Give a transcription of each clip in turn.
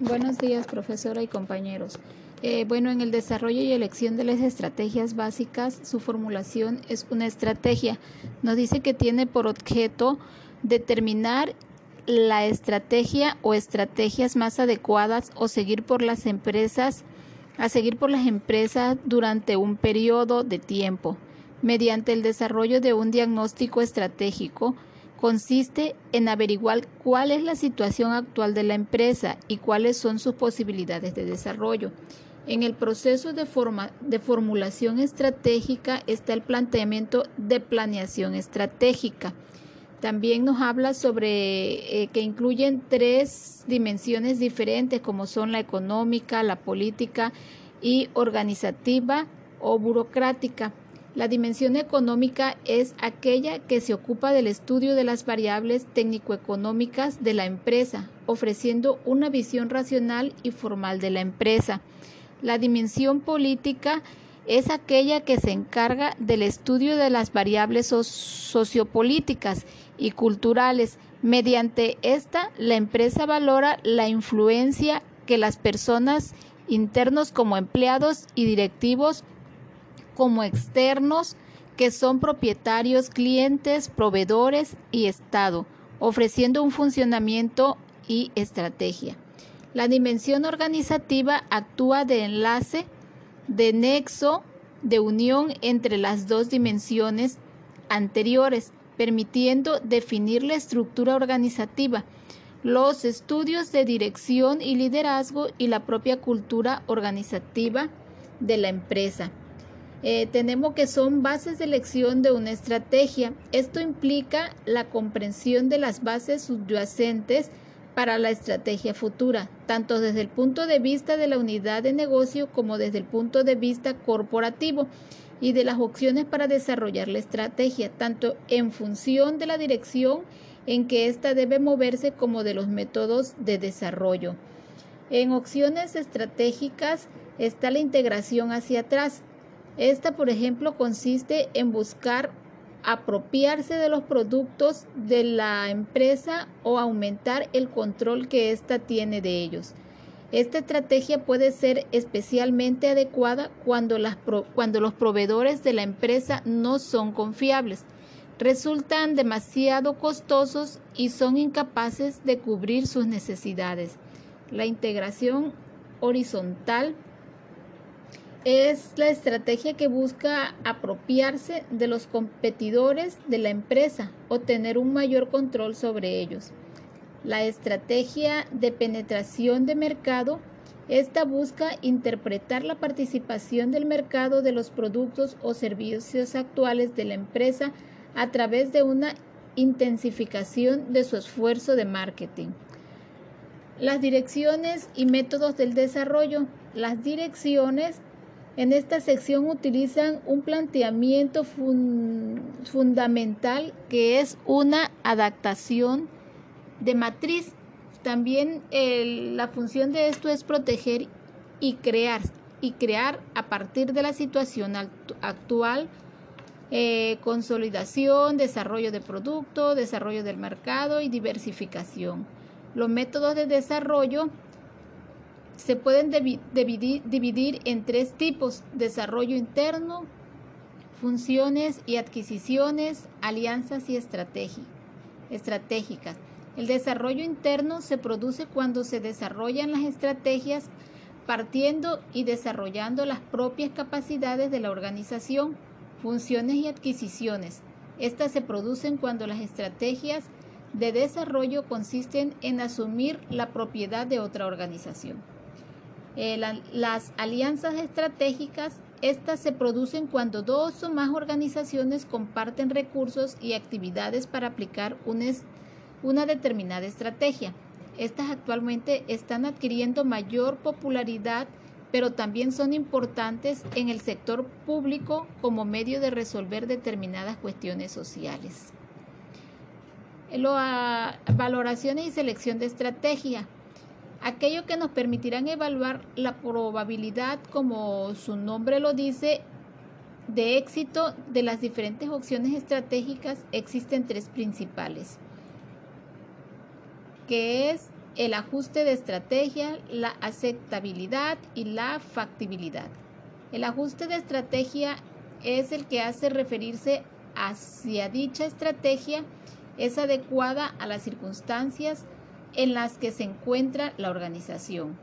Buenos días, profesora y compañeros. Eh, bueno, en el desarrollo y elección de las estrategias básicas, su formulación es una estrategia. Nos dice que tiene por objeto determinar la estrategia o estrategias más adecuadas o seguir por las empresas, a seguir por las empresas durante un periodo de tiempo, mediante el desarrollo de un diagnóstico estratégico consiste en averiguar cuál es la situación actual de la empresa y cuáles son sus posibilidades de desarrollo. En el proceso de, forma, de formulación estratégica está el planteamiento de planeación estratégica. También nos habla sobre eh, que incluyen tres dimensiones diferentes como son la económica, la política y organizativa o burocrática. La dimensión económica es aquella que se ocupa del estudio de las variables técnico-económicas de la empresa, ofreciendo una visión racional y formal de la empresa. La dimensión política es aquella que se encarga del estudio de las variables sociopolíticas y culturales. Mediante esta, la empresa valora la influencia que las personas internos como empleados y directivos como externos que son propietarios, clientes, proveedores y Estado, ofreciendo un funcionamiento y estrategia. La dimensión organizativa actúa de enlace, de nexo, de unión entre las dos dimensiones anteriores, permitiendo definir la estructura organizativa, los estudios de dirección y liderazgo y la propia cultura organizativa de la empresa. Eh, tenemos que son bases de elección de una estrategia. Esto implica la comprensión de las bases subyacentes para la estrategia futura, tanto desde el punto de vista de la unidad de negocio como desde el punto de vista corporativo y de las opciones para desarrollar la estrategia, tanto en función de la dirección en que ésta debe moverse como de los métodos de desarrollo. En opciones estratégicas está la integración hacia atrás, esta, por ejemplo, consiste en buscar apropiarse de los productos de la empresa o aumentar el control que ésta tiene de ellos. Esta estrategia puede ser especialmente adecuada cuando, cuando los proveedores de la empresa no son confiables, resultan demasiado costosos y son incapaces de cubrir sus necesidades. La integración horizontal es la estrategia que busca apropiarse de los competidores de la empresa o tener un mayor control sobre ellos. La estrategia de penetración de mercado, esta busca interpretar la participación del mercado de los productos o servicios actuales de la empresa a través de una intensificación de su esfuerzo de marketing. Las direcciones y métodos del desarrollo. Las direcciones en esta sección utilizan un planteamiento fundamental que es una adaptación de matriz. También la función de esto es proteger y crear, y crear a partir de la situación actual, eh, consolidación, desarrollo de producto, desarrollo del mercado y diversificación. Los métodos de desarrollo se pueden dividir, en tres tipos, desarrollo interno, funciones y adquisiciones, alianzas y estratégicas. El desarrollo interno se produce cuando se desarrollan las estrategias partiendo y desarrollando las propias capacidades de la organización, funciones y adquisiciones. Estas se producen cuando las estrategias de desarrollo consisten en asumir la propiedad de otra organización. Eh, las alianzas estratégicas, estas se producen cuando dos o más organizaciones comparten recursos y actividades para aplicar una determinada estrategia. Estas actualmente están adquiriendo mayor popularidad, pero también son importantes en el sector público como medio de resolver determinadas cuestiones sociales. La valoraciones y selección de estrategia aquello que nos permitirán evaluar la probabilidad, como su nombre lo dice, de éxito de las diferentes opciones estratégicas existen tres principales, que es el ajuste de estrategia, la aceptabilidad y la factibilidad. El ajuste de estrategia es el que hace referirse hacia dicha estrategia es adecuada a las circunstancias en las que se encuentra la organización.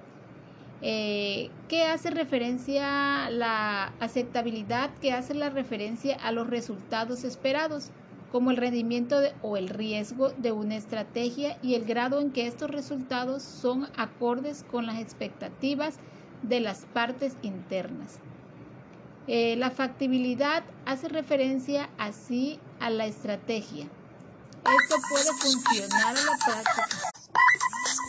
Eh, ¿Qué hace referencia la aceptabilidad? que hace la referencia a los resultados esperados, como el rendimiento o el riesgo de una estrategia y el grado en que estos resultados son acordes con las expectativas de las partes internas. Eh, la factibilidad hace referencia así a la estrategia. Esto puede funcionar a la práctica